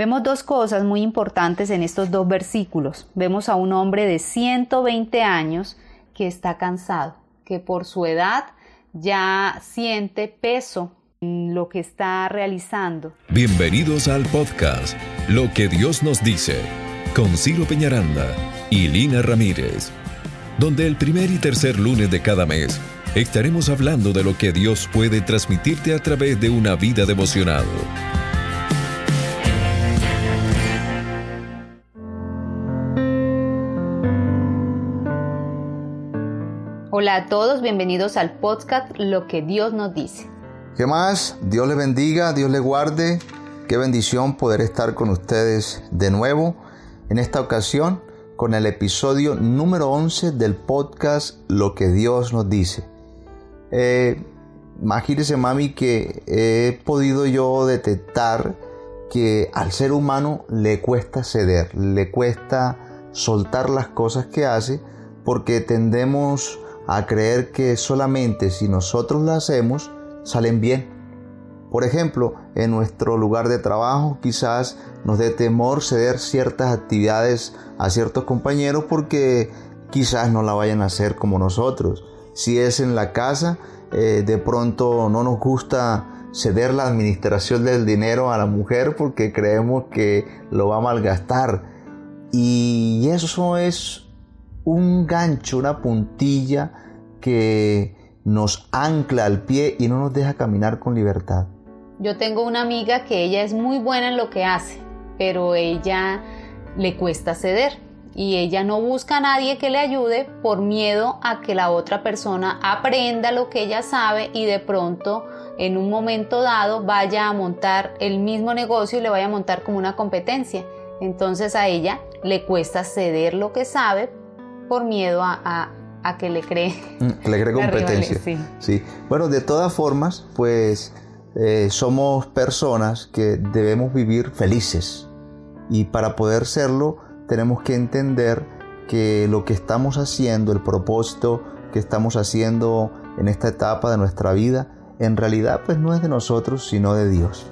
Vemos dos cosas muy importantes en estos dos versículos. Vemos a un hombre de 120 años que está cansado, que por su edad ya siente peso en lo que está realizando. Bienvenidos al podcast Lo que Dios nos dice con Ciro Peñaranda y Lina Ramírez, donde el primer y tercer lunes de cada mes estaremos hablando de lo que Dios puede transmitirte a través de una vida devocional. Hola a todos, bienvenidos al podcast Lo que Dios nos dice. ¿Qué más? Dios les bendiga, Dios les guarde. Qué bendición poder estar con ustedes de nuevo en esta ocasión con el episodio número 11 del podcast Lo que Dios nos dice. Eh, imagínese mami que he podido yo detectar que al ser humano le cuesta ceder, le cuesta soltar las cosas que hace porque tendemos a creer que solamente si nosotros las hacemos salen bien. Por ejemplo, en nuestro lugar de trabajo quizás nos dé temor ceder ciertas actividades a ciertos compañeros porque quizás no la vayan a hacer como nosotros. Si es en la casa, eh, de pronto no nos gusta ceder la administración del dinero a la mujer porque creemos que lo va a malgastar. Y eso es un gancho, una puntilla que nos ancla al pie y no nos deja caminar con libertad. Yo tengo una amiga que ella es muy buena en lo que hace, pero ella le cuesta ceder y ella no busca a nadie que le ayude por miedo a que la otra persona aprenda lo que ella sabe y de pronto en un momento dado vaya a montar el mismo negocio y le vaya a montar como una competencia. Entonces a ella le cuesta ceder lo que sabe por miedo a, que le cree. Mm, que le cree competencia. Sí. Bueno, de todas formas, pues eh, somos personas que debemos vivir felices. Y para poder serlo, tenemos que entender que lo que estamos haciendo, el propósito que estamos haciendo en esta etapa de nuestra vida, en realidad pues no es de nosotros, sino de Dios.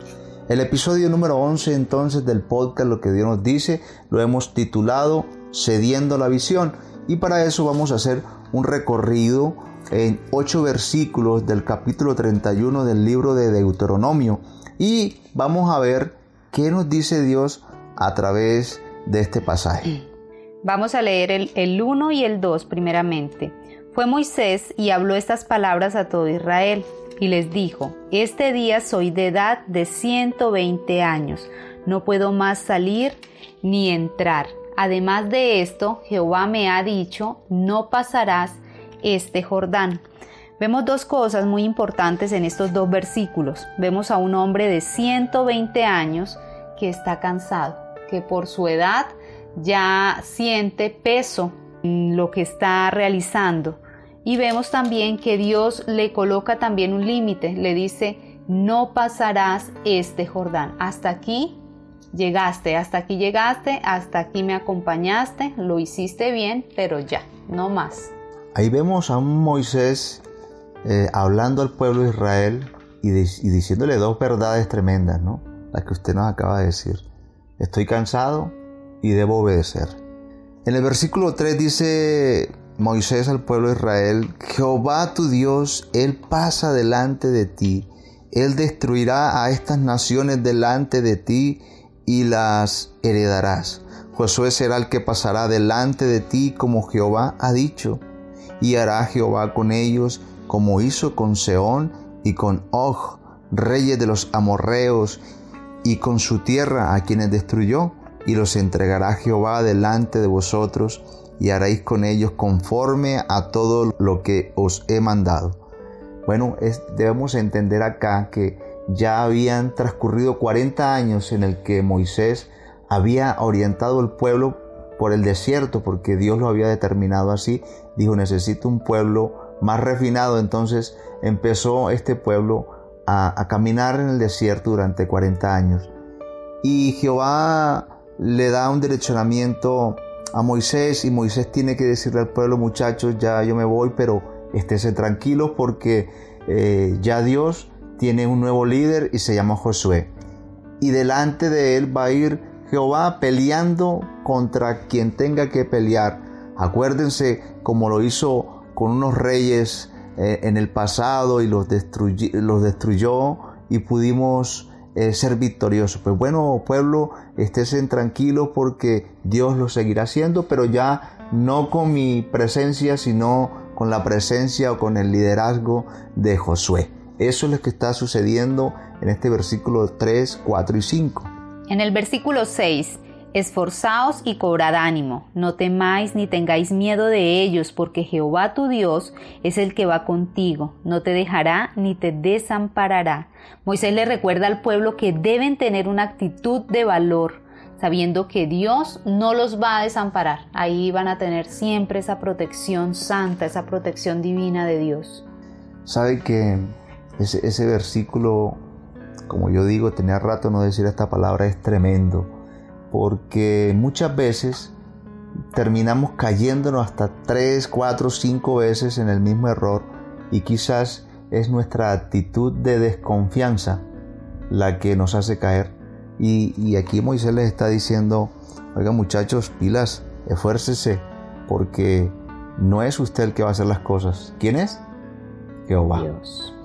El episodio número 11 entonces del podcast Lo que Dios nos dice lo hemos titulado Cediendo la visión y para eso vamos a hacer un recorrido en ocho versículos del capítulo 31 del libro de Deuteronomio y vamos a ver qué nos dice Dios a través de este pasaje. Vamos a leer el, 1 y el 2 primeramente. Fue Moisés y habló estas palabras a todo Israel y les dijo, Este día soy de edad de 120 años, no puedo más salir ni entrar. Además de esto, Jehová me ha dicho, no pasarás este Jordán. Vemos dos cosas muy importantes en estos dos versículos. Vemos a un hombre de 120 años que está cansado que por su edad ya siente peso en lo que está realizando. Y vemos también que Dios le coloca también un límite, le dice, no pasarás este Jordán. Hasta aquí llegaste, hasta aquí llegaste, hasta aquí me acompañaste, lo hiciste bien, pero ya, no más. Ahí vemos a un Moisés eh, hablando al pueblo de Israel y, y diciéndole dos verdades tremendas, ¿no? Las que usted nos acaba de decir estoy cansado y debo obedecer. En el versículo 3 dice Moisés al pueblo de Israel, Jehová tu Dios, Él pasa delante de ti, Él destruirá a estas naciones delante de ti y las heredarás. Josué será el que pasará delante de ti como Jehová ha dicho, y hará Jehová con ellos como hizo con Seón y con Og, reyes de los amorreos, y con su tierra a quienes destruyó, y los entregará Jehová delante de vosotros, y haréis con ellos conforme a todo lo que os he mandado. Bueno, debemos entender acá que ya habían transcurrido 40 años en el que Moisés había orientado al pueblo por el desierto, porque Dios lo había determinado así. Dijo, necesito un pueblo más refinado. Entonces empezó este pueblo a, caminar en el desierto durante 40 años. Y Jehová le da un direccionamiento a Moisés y Moisés tiene que decirle al pueblo, muchachos, ya yo me voy, pero esténse tranquilos porque eh, ya Dios tiene un nuevo líder y se llama Josué. y delante de él va a ir Jehová peleando contra quien tenga que pelear. Acuérdense como lo hizo con unos reyes eh, en el pasado y los, destruyó y pudimos eh, ser victoriosos. Pues bueno, pueblo, estén tranquilos porque Dios lo seguirá haciendo, pero ya no con mi presencia, sino con la presencia o con el liderazgo de Josué. Eso es lo que está sucediendo en este versículo 3, 4 y 5. En el versículo 6, Esforzaos y cobrad ánimo, no temáis ni tengáis miedo de ellos, porque Jehová tu Dios es el que va contigo, no te dejará ni te desamparará. Moisés le recuerda al pueblo que deben tener una actitud de valor, sabiendo que Dios no los va a desamparar. Ahí van a tener siempre esa protección santa, esa protección divina de Dios. Sabe que ese, versículo, como yo digo, tenía rato no decir esta palabra, es tremendo porque muchas veces terminamos cayéndonos hasta 3, 4, 5 veces en el mismo error y quizás es nuestra actitud de desconfianza la que nos hace caer. Y, aquí Moisés les está diciendo, oiga muchachos, pilas, esfuércese, porque no es usted el que va a hacer las cosas. ¿Quién es? Jehová. Dios.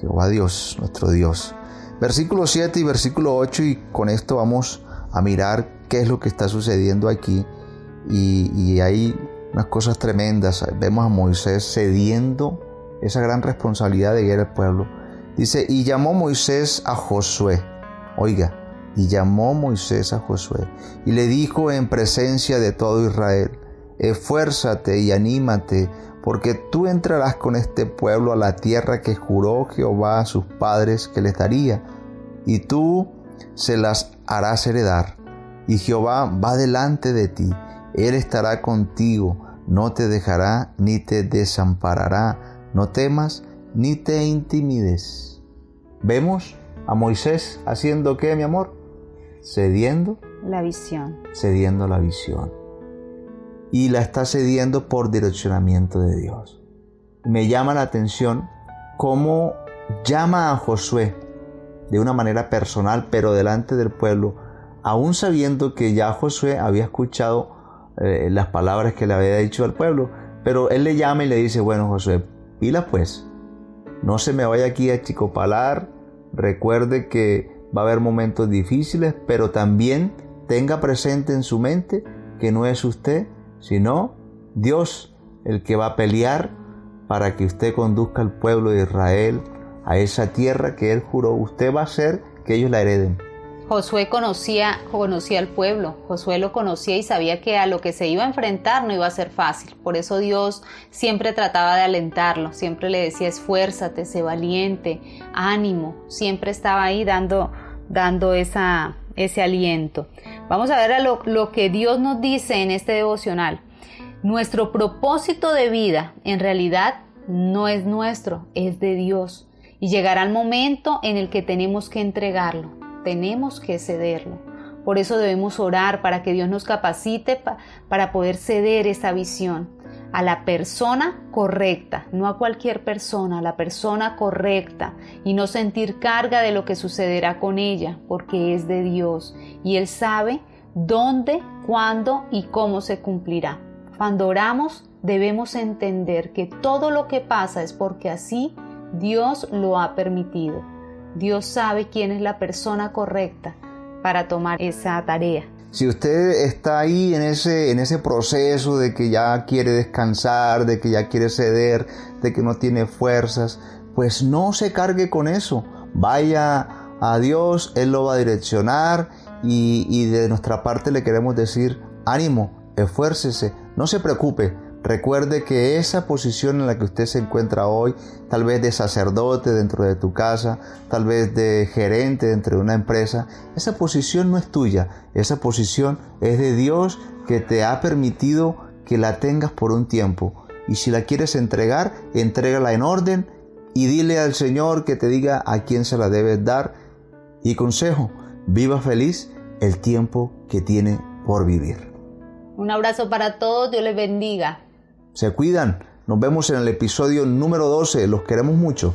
Jehová Dios, nuestro Dios. Versículo 7 y versículo 8 y con esto vamos a mirar qué es lo que está sucediendo aquí. Y, hay unas cosas tremendas. Vemos a Moisés cediendo esa gran responsabilidad de guiar al pueblo. Dice, y llamó Moisés a Josué. Oiga, y llamó Moisés a Josué y le dijo en presencia de todo Israel, esfuérzate y anímate, porque tú entrarás con este pueblo a la tierra que juró Jehová a sus padres que les daría, y tú se las harás heredar. Y Jehová va delante de ti, Él estará contigo, no te dejará ni te desamparará, no temas ni te intimides. ¿Vemos a Moisés haciendo qué, mi amor? Cediendo la visión. Cediendo la visión. Y la está cediendo por direccionamiento de Dios. Me llama la atención cómo llama a Josué de una manera personal, pero delante del pueblo, aún sabiendo que ya Josué había escuchado eh, las palabras que le había dicho al pueblo, pero él le llama y le dice, bueno Josué, pila pues, no se me vaya aquí a chicopalar, recuerde que va a haber momentos difíciles, pero también tenga presente en su mente que no es usted, sino Dios el que va a pelear para que usted conduzca al pueblo de Israel a esa tierra que Él juró, usted va a hacer que ellos la hereden. Josué conocía, conocía al pueblo, Josué lo conocía y sabía que a lo que se iba a enfrentar no iba a ser fácil. Por eso Dios siempre trataba de alentarlo, siempre le decía esfuérzate, sé valiente, ánimo, siempre estaba ahí dando, dando ese aliento. Vamos a ver a lo, lo que Dios nos dice en este devocional. Nuestro propósito de vida en realidad no es nuestro, es de Dios. Y llegará el momento en el que tenemos que entregarlo, tenemos que cederlo. Por eso debemos orar para que Dios nos capacite para poder ceder esa visión a la persona correcta, no a cualquier persona, a la persona correcta y no sentir carga de lo que sucederá con ella, porque es de Dios y Él sabe dónde, cuándo y cómo se cumplirá. Cuando oramos debemos entender que todo lo que pasa es porque así Dios lo ha permitido. Dios sabe quién es la persona correcta para tomar esa tarea. Si usted está ahí en ese, en ese proceso de que ya quiere descansar, de que ya quiere ceder, de que no tiene fuerzas, pues no se cargue con eso. Vaya a Dios, Él lo va a direccionar y, y de nuestra parte le queremos decir, ánimo, esfuércese, no se preocupe, Recuerde que esa posición en la que usted se encuentra hoy, tal vez de sacerdote dentro de tu casa, tal vez de gerente dentro de una empresa, esa posición no es tuya, esa posición es de Dios que te ha permitido que la tengas por un tiempo. Y si la quieres entregar, entrégala en orden y dile al Señor que te diga a quién se la debes dar. Y consejo, viva feliz el tiempo que tiene por vivir. Un abrazo para todos, Dios les bendiga. Se cuidan. Nos vemos en el episodio número 12. Los queremos mucho.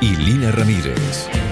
y Lina Ramírez.